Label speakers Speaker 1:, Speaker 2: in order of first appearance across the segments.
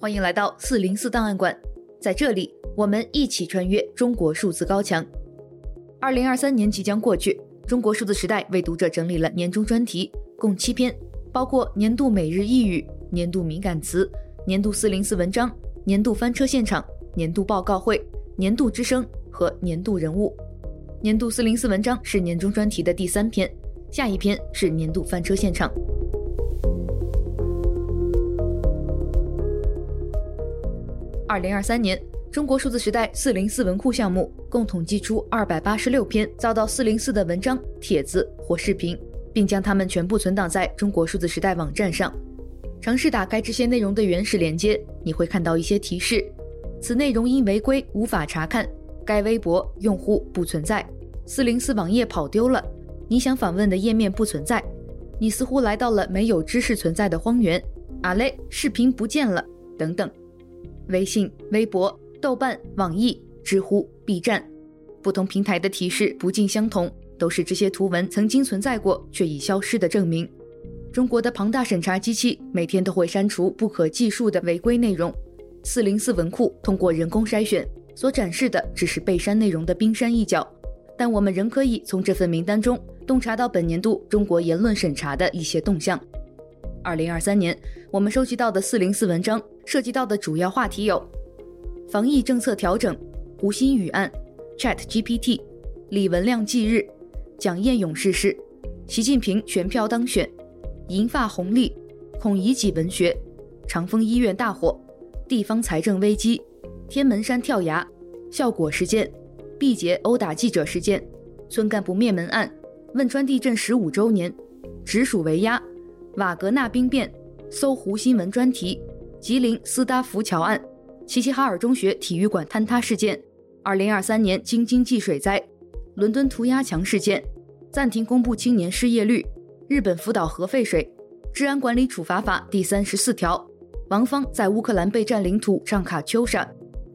Speaker 1: 欢迎来到四零四档案馆，在这里我们一起穿越中国数字高墙。二零二三年即将过去，中国数字时代为读者整理了年终专题，共七篇，包括年度每日一语、年度敏感词、年度四零四文章、年度翻车现场、年度报告会、年度之声和年度人物。年度四零四文章是年终专题的第三篇，下一篇是年度翻车现场。二零二三年，中国数字时代四零四文库项目共统计出二百八十六篇遭到四零四的文章、帖子或视频，并将它们全部存档在中国数字时代网站上。尝试打开这些内容的原始链接，你会看到一些提示：此内容因违规无法查看，该微博用户不存在，四零四网页跑丢了，你想访问的页面不存在，你似乎来到了没有知识存在的荒原。啊嘞，视频不见了，等等。微信、微博、豆瓣、网易、知乎、B 站，不同平台的提示不尽相同，都是这些图文曾经存在过却已消失的证明。中国的庞大审查机器每天都会删除不可计数的违规内容。四零四文库通过人工筛选，所展示的只是被删内容的冰山一角，但我们仍可以从这份名单中洞察到本年度中国言论审查的一些动向。二零二三年，我们收集到的四零四文章涉及到的主要话题有：防疫政策调整、吴新语案、ChatGPT、李文亮忌日、蒋彦勇逝世、习近平全票当选、银发红利、孔乙己文学、长峰医院大火、地方财政危机、天门山跳崖、效果事件、毕节殴打记者事件、村干部灭门案、汶川地震十五周年、直属围压。瓦格纳兵变、搜狐新闻专题、吉林斯达福桥案、齐齐哈尔中学体育馆坍塌事件、二零二三年京津冀水灾、伦敦涂鸦墙事件、暂停公布青年失业率、日本福岛核废水、治安管理处罚法第三十四条、王芳在乌克兰备战领土上卡秋莎、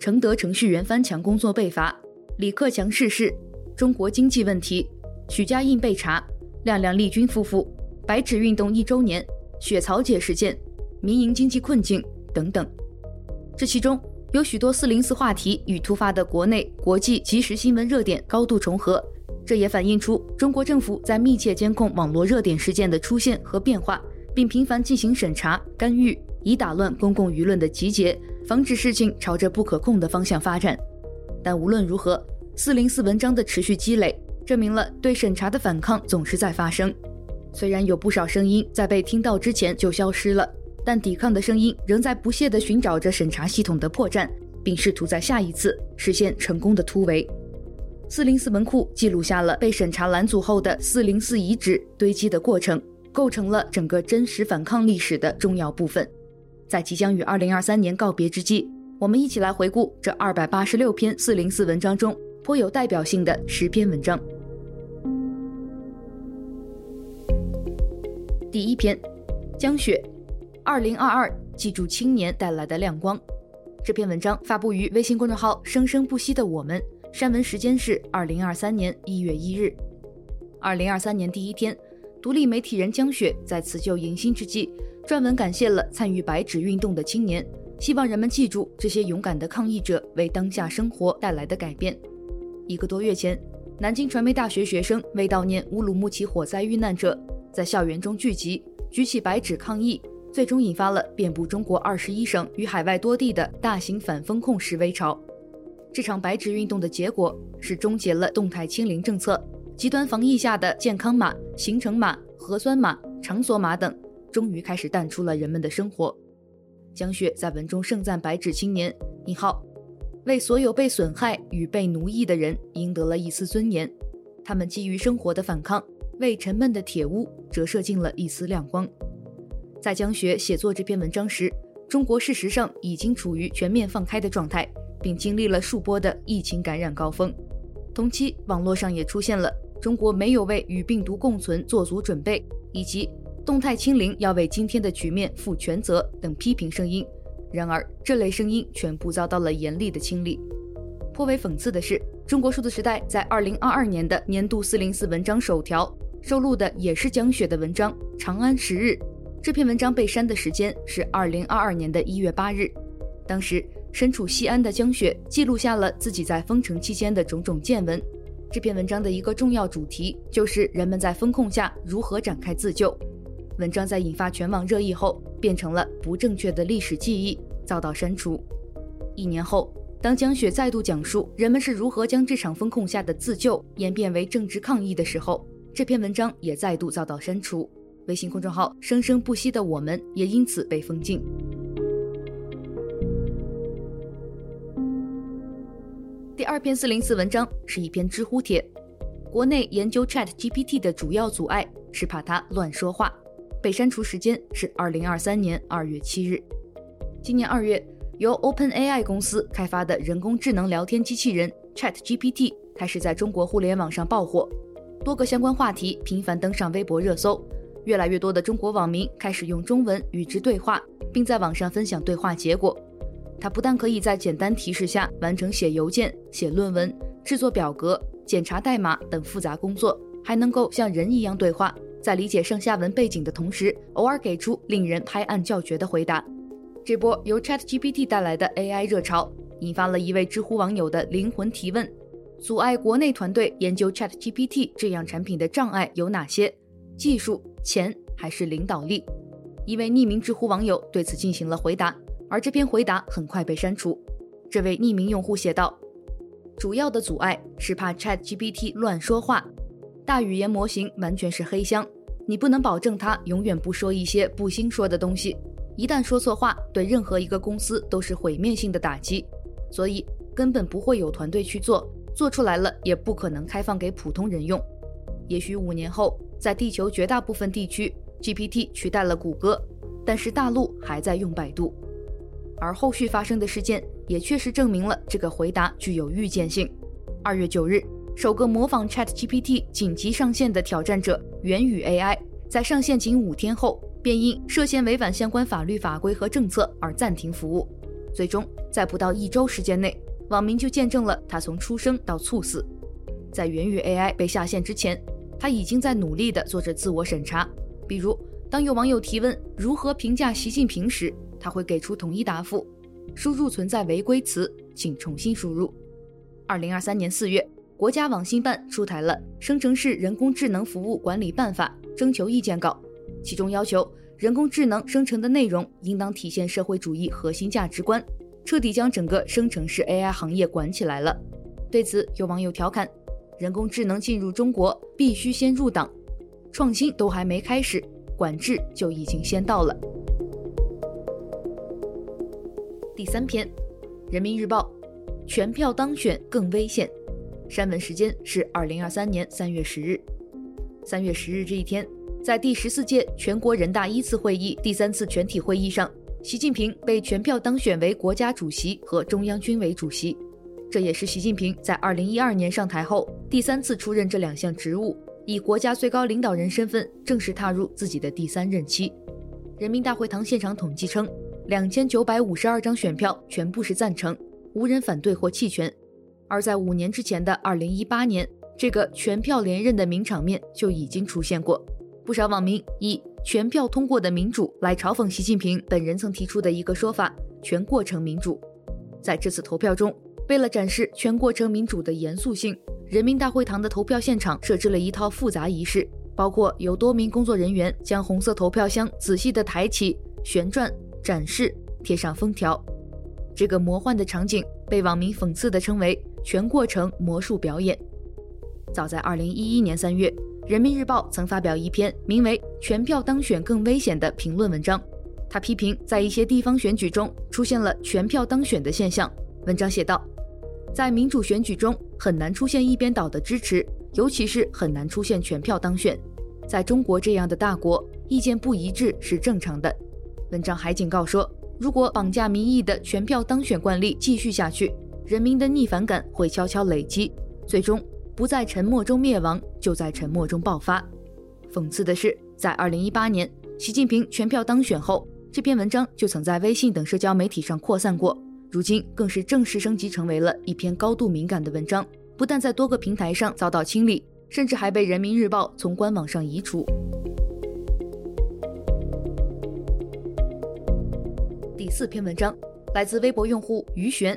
Speaker 1: 承德程序员翻墙工作被罚、李克强逝世、中国经济问题、许家印被查、亮亮丽君夫妇。白纸运动一周年、雪草姐事件、民营经济困境等等，这其中有许多四零四话题与突发的国内国际即时新闻热点高度重合，这也反映出中国政府在密切监控网络热点事件的出现和变化，并频繁进行审查干预，以打乱公共舆论的集结，防止事情朝着不可控的方向发展。但无论如何，四零四文章的持续积累，证明了对审查的反抗总是在发生。虽然有不少声音在被听到之前就消失了，但抵抗的声音仍在不懈地寻找着审查系统的破绽，并试图在下一次实现成功的突围。四零四门库记录下了被审查拦阻后的四零四遗址堆积的过程，构成了整个真实反抗历史的重要部分。在即将与二零二三年告别之际，我们一起来回顾这二百八十六篇四零四文章中颇有代表性的十篇文章。第一篇，江雪，二零二二，记住青年带来的亮光。这篇文章发布于微信公众号“生生不息的我们”，删文时间是二零二三年一月一日。二零二三年第一天，独立媒体人江雪在辞旧迎新之际，撰文感谢了参与白纸运动的青年，希望人们记住这些勇敢的抗议者为当下生活带来的改变。一个多月前，南京传媒大学学生为悼念乌鲁木齐火灾遇难者。在校园中聚集，举起白纸抗议，最终引发了遍布中国二十一省与海外多地的大型反封控示威潮。这场白纸运动的结果是终结了动态清零政策，极端防疫下的健康码、行程码、核酸码、场所码等，终于开始淡出了人们的生活。江雪在文中盛赞白纸青年，你好，为所有被损害与被奴役的人赢得了一丝尊严，他们基于生活的反抗。为沉闷的铁屋折射进了一丝亮光。在江雪写作这篇文章时，中国事实上已经处于全面放开的状态，并经历了数波的疫情感染高峰。同期，网络上也出现了“中国没有为与病毒共存做足准备”以及“动态清零要为今天的局面负全责”等批评声音。然而，这类声音全部遭到了严厉的清理。颇为讽刺的是，中国数字时代在二零二二年的年度四零四文章首条。收录的也是江雪的文章《长安十日》。这篇文章被删的时间是二零二二年的一月八日，当时身处西安的江雪记录下了自己在封城期间的种种见闻。这篇文章的一个重要主题就是人们在封控下如何展开自救。文章在引发全网热议后，变成了不正确的历史记忆，遭到删除。一年后，当江雪再度讲述人们是如何将这场风控下的自救演变为政治抗议的时候，这篇文章也再度遭到删除。微信公众号“生生不息的我们”也因此被封禁。第二篇四零四文章是一篇知乎帖，国内研究 ChatGPT 的主要阻碍是怕它乱说话，被删除时间是二零二三年二月七日。今年二月，由 OpenAI 公司开发的人工智能聊天机器人 ChatGPT 开始在中国互联网上爆火，多个相关话题频繁登上微博热搜。越来越多的中国网民开始用中文与之对话，并在网上分享对话结果。它不但可以在简单提示下完成写邮件、写论文、制作表格、检查代码等复杂工作，还能够像人一样对话，在理解上下文背景的同时，偶尔给出令人拍案叫绝的回答。这波由 ChatGPT 带来的 AI 热潮，引发了一位知乎网友的灵魂提问：阻碍国内团队研究 ChatGPT 这样产品的障碍有哪些？技术、钱还是领导力？一位匿名知乎网友对此进行了回答，而这篇回答很快被删除。这位匿名用户写道：“主要的阻碍是怕 ChatGPT 乱说话，大语言模型完全是黑箱，你不能保证它永远不说一些不兴说的东西。一旦说错话，对任何一个公司都是毁灭性的打击，所以根本不会有团队去做，做出来了也不可能开放给普通人用。也许五年后。”在地球绝大部分地区，GPT 取代了谷歌，但是大陆还在用百度。而后续发生的事件也确实证明了这个回答具有预见性。二月九日，首个模仿 ChatGPT 紧急上线的挑战者元宇 AI，在上线仅五天后，便因涉嫌违反相关法律法规和政策而暂停服务。最终，在不到一周时间内，网民就见证了他从出生到猝死。在元宇 AI 被下线之前，他已经在努力地做着自我审查，比如当有网友提问如何评价习近平时，他会给出统一答复：输入存在违规词，请重新输入。二零二三年四月，国家网信办出台了《生成式人工智能服务管理办法》征求意见稿，其中要求人工智能生成的内容应当体现社会主义核心价值观，彻底将整个生成式 AI 行业管起来了。对此，有网友调侃。人工智能进入中国，必须先入党，创新都还没开始，管制就已经先到了。第三篇，《人民日报》，全票当选更危险。删文时间是二零二三年三月十日。三月十日这一天，在第十四届全国人大一次会议第三次全体会议上，习近平被全票当选为国家主席和中央军委主席。这也是习近平在二零一二年上台后第三次出任这两项职务，以国家最高领导人身份正式踏入自己的第三任期。人民大会堂现场统计称，两千九百五十二张选票全部是赞成，无人反对或弃权。而在五年之前的二零一八年，这个全票连任的名场面就已经出现过。不少网民以全票通过的民主来嘲讽习近平本人曾提出的一个说法：全过程民主。在这次投票中，为了展示全过程民主的严肃性，人民大会堂的投票现场设置了一套复杂仪式，包括有多名工作人员将红色投票箱仔细地抬起、旋转、展示、贴上封条。这个魔幻的场景被网民讽刺地称为“全过程魔术表演”。早在2011年3月，人民日报曾发表一篇名为《全票当选更危险》的评论文章，他批评在一些地方选举中出现了全票当选的现象。文章写道。在民主选举中，很难出现一边倒的支持，尤其是很难出现全票当选。在中国这样的大国，意见不一致是正常的。文章还警告说，如果绑架民意的全票当选惯例继续下去，人民的逆反感会悄悄累积，最终不在沉默中灭亡，就在沉默中爆发。讽刺的是，在2018年，习近平全票当选后，这篇文章就曾在微信等社交媒体上扩散过。如今更是正式升级成为了一篇高度敏感的文章，不但在多个平台上遭到清理，甚至还被人民日报从官网上移除。第四篇文章，来自微博用户于璇，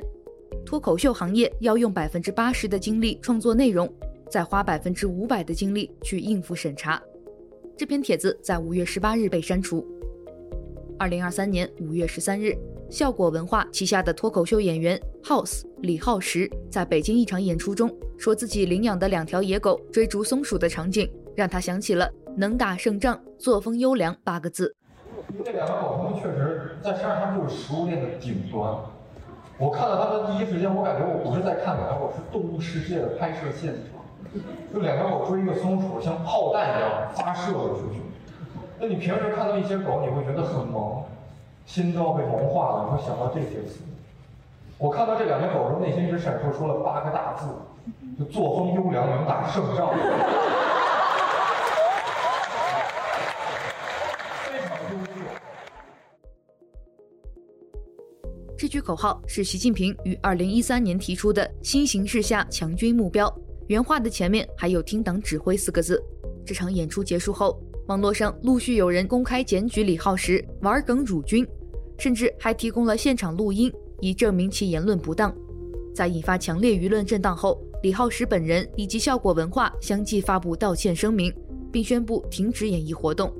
Speaker 1: 脱口秀行业要用百分之八十的精力创作内容，再花百分之五百的精力去应付审查。这篇帖子在五月十八日被删除。二零二三年五月十三日，笑果文化旗下的脱口秀演员 House 李浩石在北京一场演出中，说自己领养的两条野狗追逐松鼠的场景，让他想起了“能打胜仗，作风优良”八个字。
Speaker 2: 这两个狗，它们确实在山上，它们就是食物链的顶端。我看到它们第一时间，我感觉我不是在看狗，我是动物世界的拍摄现场。就两条狗追一个松鼠，像炮弹一样发射了出去。那你平时看到一些狗，你会觉得很萌，心都要被萌化了，你会想到这些词。我看到这两条狗的时候内心只闪烁出了八个大字，就作风优良，能打胜仗。
Speaker 1: 这句口号是习近平于二零一三年提出的新形势下强军目标，原话的前面还有“听党指挥”四个字。这场演出结束后，网络上陆续有人公开检举李浩石玩梗辱军，甚至还提供了现场录音，以证明其言论不当。在引发强烈舆论震荡后，李浩石本人以及效果文化相继发布道歉声明，并宣布停止演艺活动。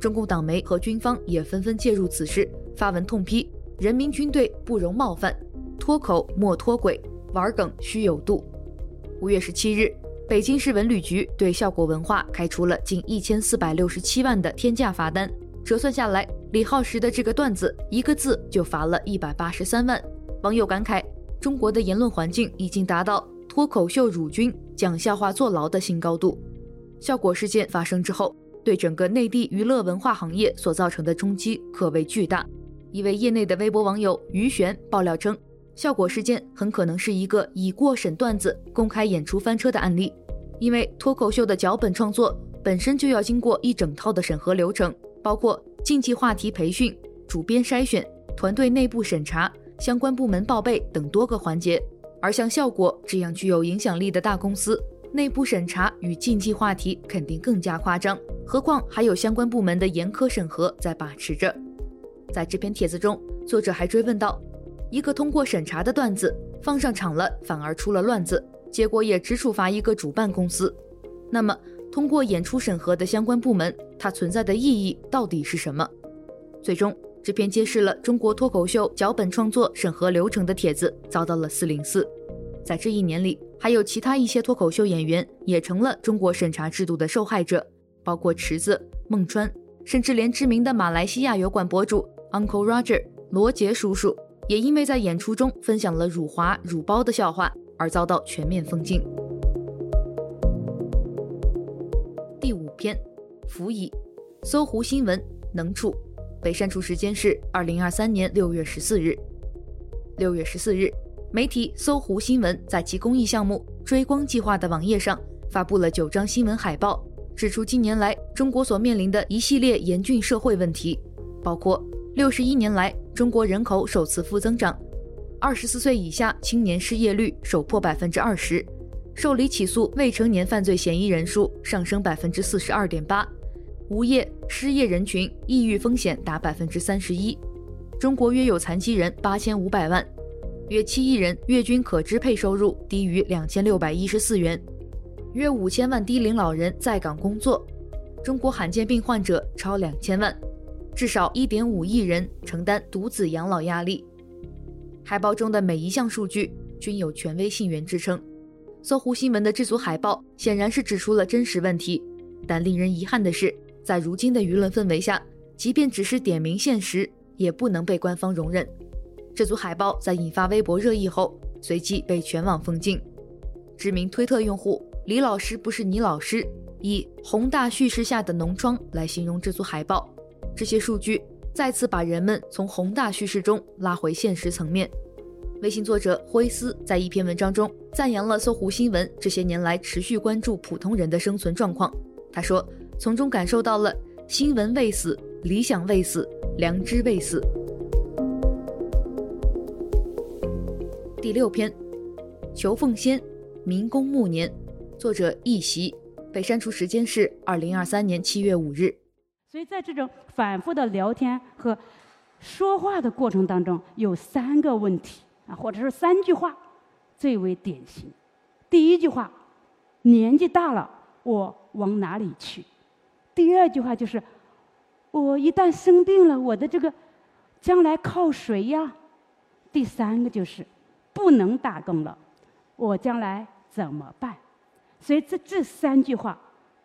Speaker 1: 中共党媒和军方也纷纷介入此事，发文痛批：人民军队不容冒犯，脱口莫脱轨，玩梗需有度。五月十七日。北京市文旅局对笑果文化开出了近一千四百六十七万的天价罚单，折算下来，李浩石的这个段子一个字就罚了一百八十三万。网友感慨：中国的言论环境已经达到脱口秀辱军、讲笑话坐牢的新高度。笑果事件发生之后，对整个内地娱乐文化行业所造成的冲击可谓巨大。一位业内的微博网友于璇爆料称，效果事件很可能是一个已过审段子公开演出翻车的案例。因为脱口秀的脚本创作本身就要经过一整套的审核流程，包括竞技话题培训、主编筛选、团队内部审查、相关部门报备等多个环节。而像效果这样具有影响力的大公司，内部审查与竞技话题肯定更加夸张，何况还有相关部门的严苛审核在把持着。在这篇帖子中，作者还追问道：一个通过审查的段子放上场了，反而出了乱子。结果也只处罚一个主办公司，那么通过演出审核的相关部门，它存在的意义到底是什么？最终，这篇揭示了中国脱口秀脚本创作审核流程的帖子遭到了四零四。在这一年里，还有其他一些脱口秀演员也成了中国审查制度的受害者，包括池子、孟川，甚至连知名的马来西亚油管博主 Uncle Roger 罗杰叔叔，也因为在演出中分享了辱华辱包的笑话。而遭到全面封禁。第五篇，辅以搜狐新闻能处被删除时间是二零二三年六月十四日。六月十四日，媒体搜狐新闻在其公益项目“追光计划”的网页上发布了九张新闻海报，指出近年来中国所面临的一系列严峻社会问题，包括六十一年来中国人口首次负增长。二十四岁以下青年失业率首破百分之二十，受理起诉未成年犯罪嫌疑人数上升百分之四十二点八，无业失业人群抑郁风险达百分之三十一。中国约有残疾人八千五百万，约七亿人月均可支配收入低于两千六百一十四元，约五千万低龄老人在岗工作，中国罕见病患者超两千万，至少一点五亿人承担独子养老压力。海报中的每一项数据均有权威信源支撑。搜狐新闻的这组海报显然是指出了真实问题，但令人遗憾的是，在如今的舆论氛围下，即便只是点明现实，也不能被官方容忍。这组海报在引发微博热议后，随即被全网封禁。知名推特用户“李老师不是你老师”以“宏大叙事下的浓妆”来形容这组海报。这些数据。再次把人们从宏大叙事中拉回现实层面。微信作者辉斯在一篇文章中赞扬了搜狐新闻这些年来持续关注普通人的生存状况。他说，从中感受到了新闻未死，理想未死，良知未死。第六篇，求奉先，民工暮年，作者易习，被删除时间是二零二三年七月五日。
Speaker 3: 所以在这种反复的聊天和说话的过程当中有三个问题啊，或者是三句话最为典型。第一句话，年纪大了，我往哪里去？第二句话就是，我一旦生病了，我的这个将来靠谁呀？第三个就是，不能打工了，我将来怎么办？所以这这三句话，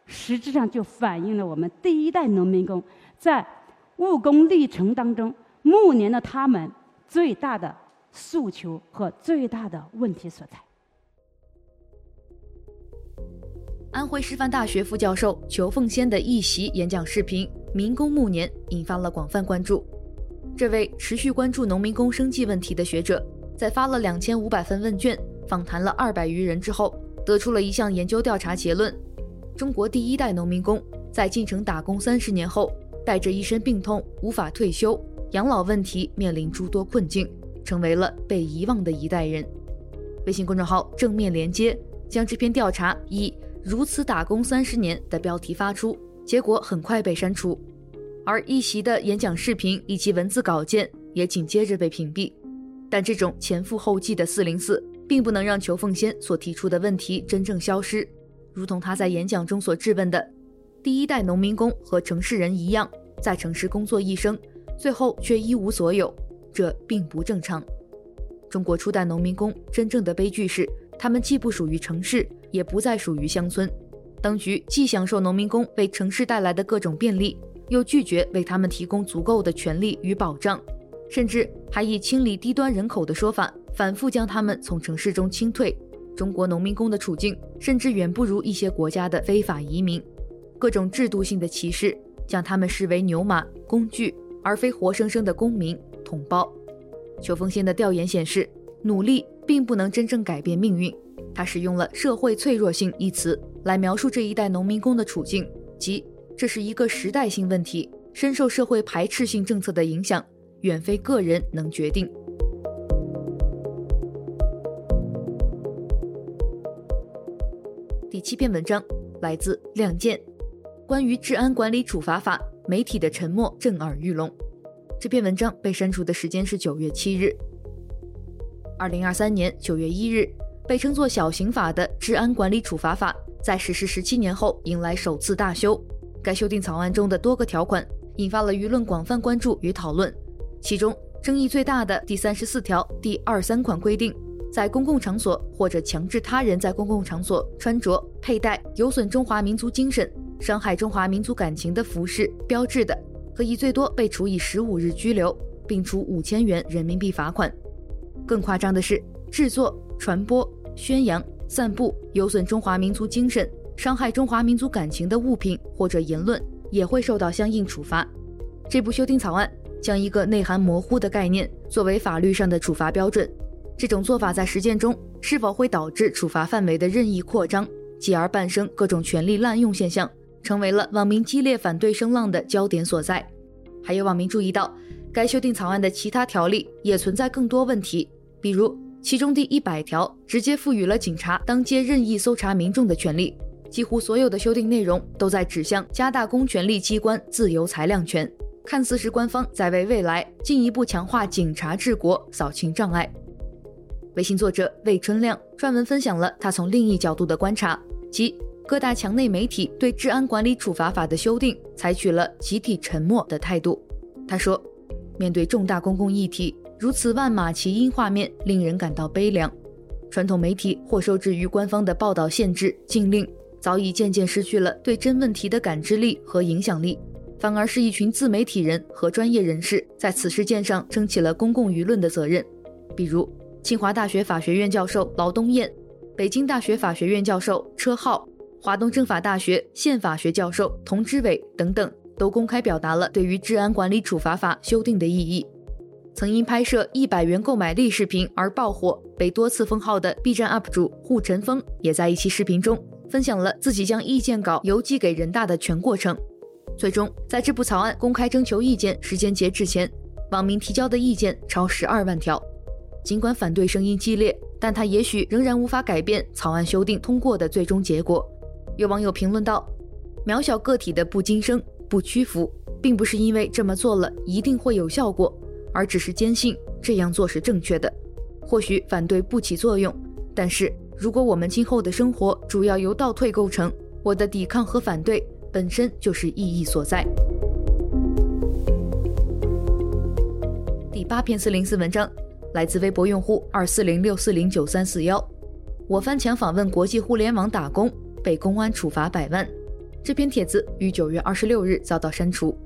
Speaker 3: 实质上就反映了我们第一代农民工在务工历程当中。暮年的他们最大的诉求和最大的问题所在。
Speaker 1: 安徽师范大学副教授裘凤仙的一席演讲视频《民工暮年》引发了广泛关注。这位持续关注农民工生计问题的学者，在发了两千五百份问卷、访谈了二百余人之后，得出了一项研究调查结论：中国第一代农民工在进城打工三十年后，带着一身病痛，无法退休。养老问题面临诸多困境，成为了被遗忘的一代人。微信公众号正面连接将这篇调查以“如此打工三十年”的标题发出，结果很快被删除。而一席的演讲视频以及文字稿件也紧接着被屏蔽。但这种前赴后继的四零四，并不能让裘凤仙所提出的问题真正消失。如同他在演讲中所质问的：“第一代农民工和城市人一样，在城市工作一生。”最后却一无所有，这并不正常。中国初代农民工真正的悲剧是，他们既不属于城市，也不再属于乡村。当局既享受农民工为城市带来的各种便利，又拒绝为他们提供足够的权利与保障，甚至还以清理低端人口的说法，反复将他们从城市中清退。中国农民工的处境甚至远不如一些国家的非法移民。各种制度性的歧视，将他们视为牛马工具。而非活生生的公民同胞。邱凤仙的调研显示，努力并不能真正改变命运。他使用了“社会脆弱性”一词来描述这一代农民工的处境，即这是一个时代性问题，深受社会排斥性政策的影响，远非个人能决定。七篇文章来自《亮剑》，关于治安管理处罚法。媒体的沉默震耳欲聋。这篇文章被删除的时间是九月七日。二零二三年九月一日，被称作“小刑法”的《治安管理处罚法》在实施十七年后迎来首次大修。该修订草案中的多个条款引发了舆论广泛关注与讨论。其中争议最大的第三十四条第二三款规定，在公共场所或者强制他人在公共场所穿着、佩戴有损中华民族精神。伤害中华民族感情的服饰标志的，可以最多被处以十五日拘留，并处五千元人民币罚款。更夸张的是，制作、传播、宣扬、散布有损中华民族精神、伤害中华民族感情的物品或者言论，也会受到相应处罚。这部修订草案将一个内涵模糊的概念作为法律上的处罚标准，这种做法在实践中是否会导致处罚范围的任意扩张，继而伴生各种权力滥用现象？成为了网民激烈反对声浪的焦点所在。还有网民注意到，该修订草案的其他条例也存在更多问题，比如其中第一百条直接赋予了警察当街任意搜查民众的权利。几乎所有的修订内容都在指向加大公权力机关自由裁量权，看似是官方在为未来进一步强化警察治国扫清障碍。微信作者魏春亮撰文分享了他从另一角度的观察，即。各大墙内媒体对治安管理处罚法的修订采取了集体沉默的态度。他说：“面对重大公共议题，如此万马齐喑画面令人感到悲凉。传统媒体或受制于官方的报道限制、禁令，早已渐渐失去了对真问题的感知力和影响力，反而是一群自媒体人和专业人士在此事件上撑起了公共舆论的责任。比如，清华大学法学院教授劳东燕，北京大学法学院教授车浩。”华东政法大学宪法学教授童知伟等等都公开表达了对于治安管理处罚法修订的异议。曾因拍摄一百元购买力视频而爆火、被多次封号的 B 站 UP 主护晨风，也在一期视频中分享了自己将意见稿邮寄给人大的全过程。最终，在这部草案公开征求意见时间截止前，网民提交的意见超十二万条。尽管反对声音激烈，但他也许仍然无法改变草案修订通过的最终结果。有网友评论道：“渺小个体的不惊声、不屈服，并不是因为这么做了一定会有效果，而只是坚信这样做是正确的。或许反对不起作用，但是如果我们今后的生活主要由倒退构成，我的抵抗和反对本身就是意义所在。第八篇四零四文章来自微博用户二四零六四零九三四幺。我翻墙访问国际互联网打工，被公安处罚百万。这篇帖子于九月二十六日遭到删除。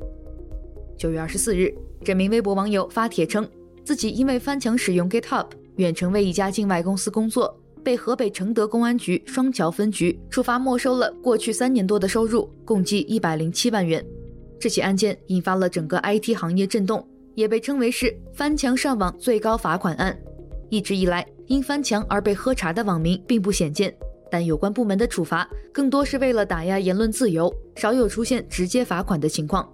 Speaker 1: 九月二十四日，这名微博网友发帖称，自己因为翻墙使用 GitHub。远程为一家境外公司工作，被河北承德公安局双桥分局处罚没收了过去三年多的收入，共计一百零七万元。这起案件引发了整个 IT 行业震动，也被称为是翻墙上网最高罚款案。一直以来，因翻墙而被喝茶的网民并不鲜见，但有关部门的处罚更多是为了打压言论自由，少有出现直接罚款的情况。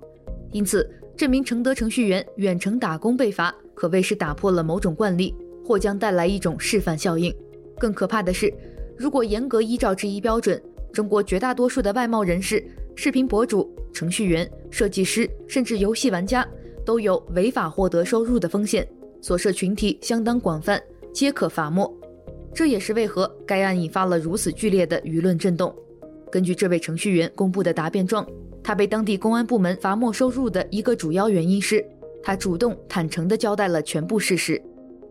Speaker 1: 因此，这名承德程序员远程打工被罚，可谓是打破了某种惯例。或将带来一种示范效应。更可怕的是，如果严格依照这一标准，中国绝大多数的外贸人士、视频博主、程序员、设计师，甚至游戏玩家，都有违法获得收入的风险。所涉群体相当广泛，皆可罚没。这也是为何该案引发了如此剧烈的舆论震动。根据这位程序员公布的答辩状，他被当地公安部门罚没收入的一个主要原因是，他主动坦诚地交代了全部事实。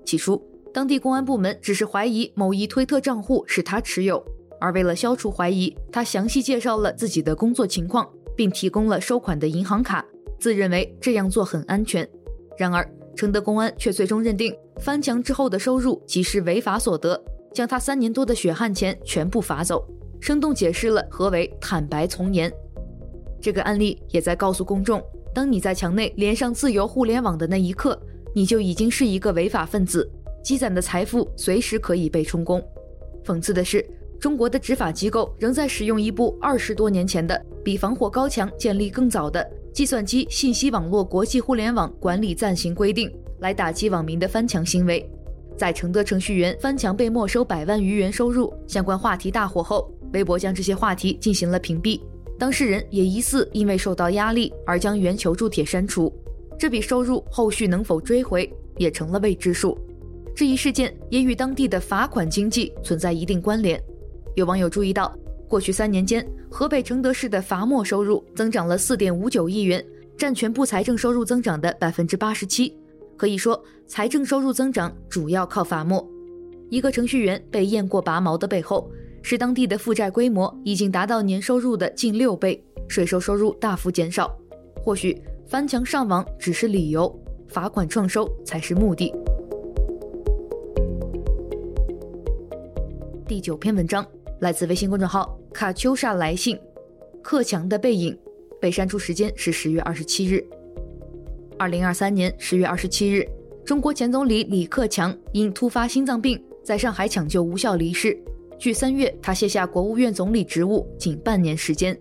Speaker 1: 起初，当地公安部门只是怀疑某一推特账户是他持有，而为了消除怀疑，他详细介绍了自己的工作情况，并提供了收款的银行卡，自认为这样做很安全。然而，承德公安却最终认定翻墙之后的收入即是违法所得，将他三年多的血汗钱全部罚走，生动解释了何为坦白从严。这个案例也在告诉公众：当你在墙内连上自由互联网的那一刻。你就已经是一个违法分子，积攒的财富随时可以被充公。讽刺的是，中国的执法机构仍在使用一部二十多年前的、比防火高墙建立更早的《计算机信息网络国际互联网管理暂行规定》来打击网民的翻墙行为。在承德程序员翻墙被没收百万余元收入相关话题大火后，微博将这些话题进行了屏蔽，当事人也疑似因为受到压力而将原求助帖删除。这笔收入后续能否追回也成了未知数。这一事件也与当地的罚款经济存在一定关联。有网友注意到，过去三年间，河北承德市的罚没收入增长了四点五九亿元，占全部财政收入增长的百分之八十七。可以说，财政收入增长主要靠罚没。一个程序员被验过拔毛的背后，是当地的负债规模已经达到年收入的近六倍，税收收入大幅减少。或许。翻墙上网只是理由，罚款创收才是目的。第九篇文章来自微信公众号“卡秋莎来信”，克强的背影，被删除时间是十月二十七日。二零二三年十月二十七日，中国前总理李克强因突发心脏病在上海抢救无效离世。距三月他卸下国务院总理职务仅半年时间，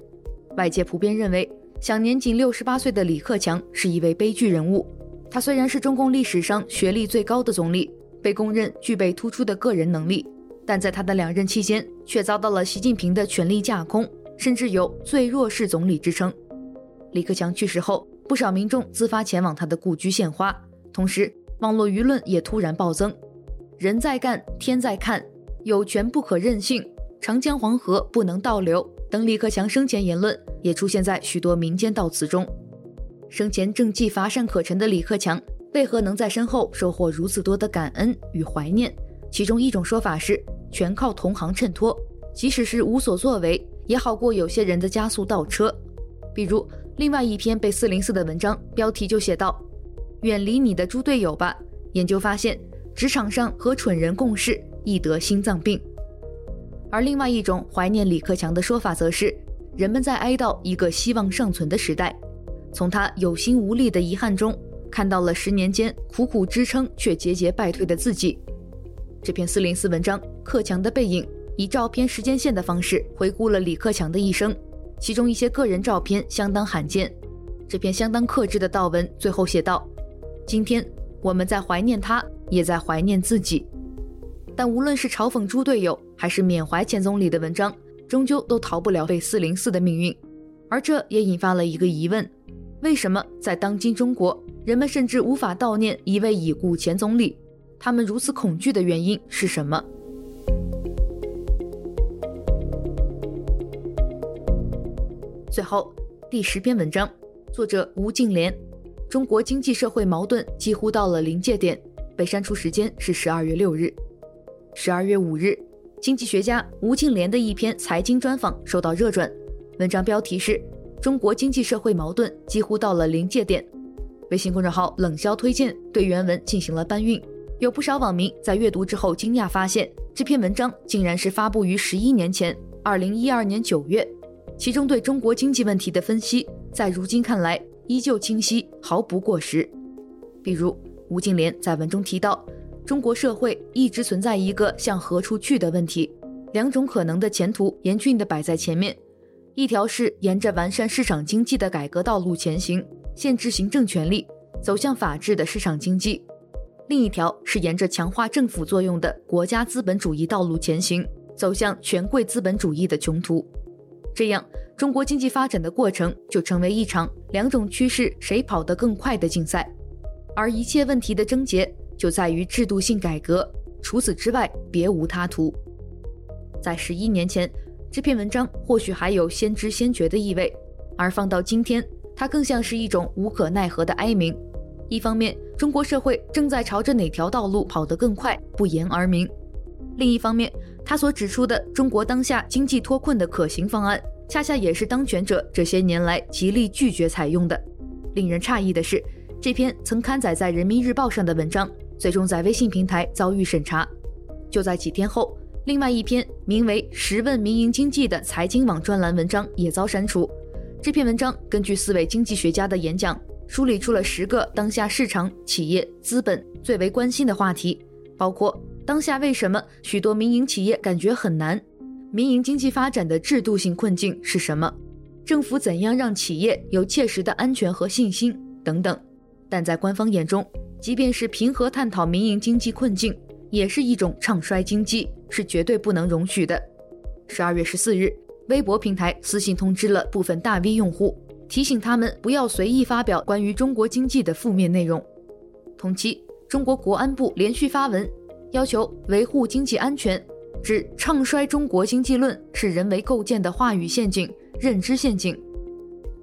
Speaker 1: 外界普遍认为。享年仅六十八岁的李克强是一位悲剧人物。他虽然是中共历史上学历最高的总理，被公认具备突出的个人能力，但在他的两任期间，却遭到了习近平的权力架空，甚至有最弱势总理之称。李克强去世后，不少民众自发前往他的故居献花，同时网络舆论也突然暴增：“人在干，天在看，有权不可任性，长江黄河不能倒流。”等李克强生前言论也出现在许多民间悼词中。生前政绩乏善可陈的李克强，为何能在身后收获如此多的感恩与怀念？其中一种说法是，全靠同行衬托，即使是无所作为，也好过有些人的加速倒车。比如，另外一篇被四零四的文章标题就写道：“远离你的猪队友吧。”研究发现，职场上和蠢人共事，易得心脏病。而另外一种怀念李克强的说法，则是人们在哀悼一个希望尚存的时代，从他有心无力的遗憾中，看到了十年间苦苦支撑却节节败退的自己。这篇四零四文章《克强的背影》以照片时间线的方式回顾了李克强的一生，其中一些个人照片相当罕见。这篇相当克制的悼文最后写道：“今天我们在怀念他，也在怀念自己。”但无论是嘲讽猪队友，还是缅怀前总理的文章，终究都逃不了被四零四的命运。而这也引发了一个疑问：为什么在当今中国，人们甚至无法悼念一位已故前总理。他们如此恐惧的原因是什么？最后，第十篇文章，作者吴敬琏。中国经济社会矛盾几乎到了临界点。被删除时间是十二月六日。十二月五日，经济学家吴敬琏的一篇财经专访受到热转，文章标题是“中国经济社会矛盾几乎到了临界点”。微信公众号冷肖推荐对原文进行了搬运，有不少网民在阅读之后惊讶发现，这篇文章竟然是发布于十一年前，二零一二年九月。其中对中国经济问题的分析，在如今看来依旧清晰，毫不过时。比如，吴敬琏在文中提到，中国社会一直存在一个向何处去的问题，两种可能的前途严峻地摆在前面：一条是沿着完善市场经济的改革道路前行，限制行政权力，走向法治的市场经济；另一条是沿着强化政府作用的国家资本主义道路前行，走向权贵资本主义的穷途。这样，中国经济发展的过程就成为一场两种趋势谁跑得更快的竞赛，而一切问题的症结就在于制度性改革，除此之外别无他途。在十一年前，这篇文章或许还有先知先觉的意味，而放到今天，它更像是一种无可奈何的哀鸣。一方面，中国社会正在朝着哪条道路跑得更快不言而明；另一方面，他所指出的中国当下经济脱困的可行方案，恰恰也是当权者这些年来极力拒绝采用的。令人诧异的是，这篇曾刊载在人民日报上的文章，最终在微信平台遭遇审查。就在几天后，另外一篇名为《十问民营经济》的财经网专栏文章也遭删除。这篇文章根据四位经济学家的演讲，梳理出了十个当下市场、企业、资本最为关心的话题，包括。当下为什么许多民营企业感觉很难？民营经济发展的制度性困境是什么？政府怎样让企业有切实的安全和信心？等等。但在官方眼中，即便是平和探讨民营经济困境，也是一种唱衰经济，是绝对不能容许的。十二月十四日，微博平台私信通知了部分大 V 用户，提醒他们不要随意发表关于中国经济的负面内容。同期，中国国安部连续发文。要求维护经济安全，指唱衰中国经济论是人为构建的话语陷阱、认知陷阱，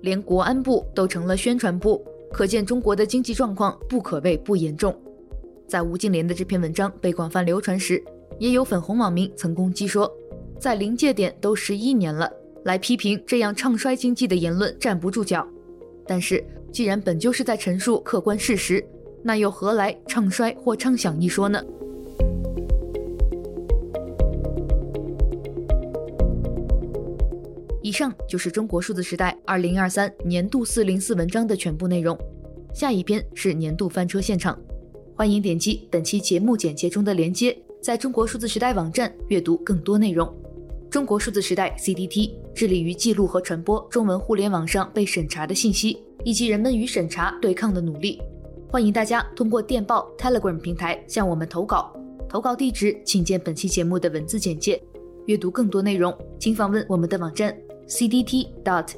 Speaker 1: 连国安部都成了宣传部，可见中国的经济状况不可谓不严重。在吴敬琏的这篇文章被广泛流传时，也有粉红网民曾攻击说，在临界点都十一年了，来批评这样唱衰经济的言论站不住脚。但是，既然本就是在陈述客观事实，那又何来唱衰或唱响一说呢？以上就是中国数字时代二零二三年度四零四文章的全部内容。下一篇是年度翻车现场，欢迎点击本期节目简介中的链接，在中国数字时代网站阅读更多内容。中国数字时代 CDT 致力于记录和传播中文互联网上被审查的信息，以及人们与审查对抗的努力。欢迎大家通过电报 Telegram 平台向我们投稿，投稿地址请见本期节目的文字简介。阅读更多内容，请访问我们的网站。cdt.media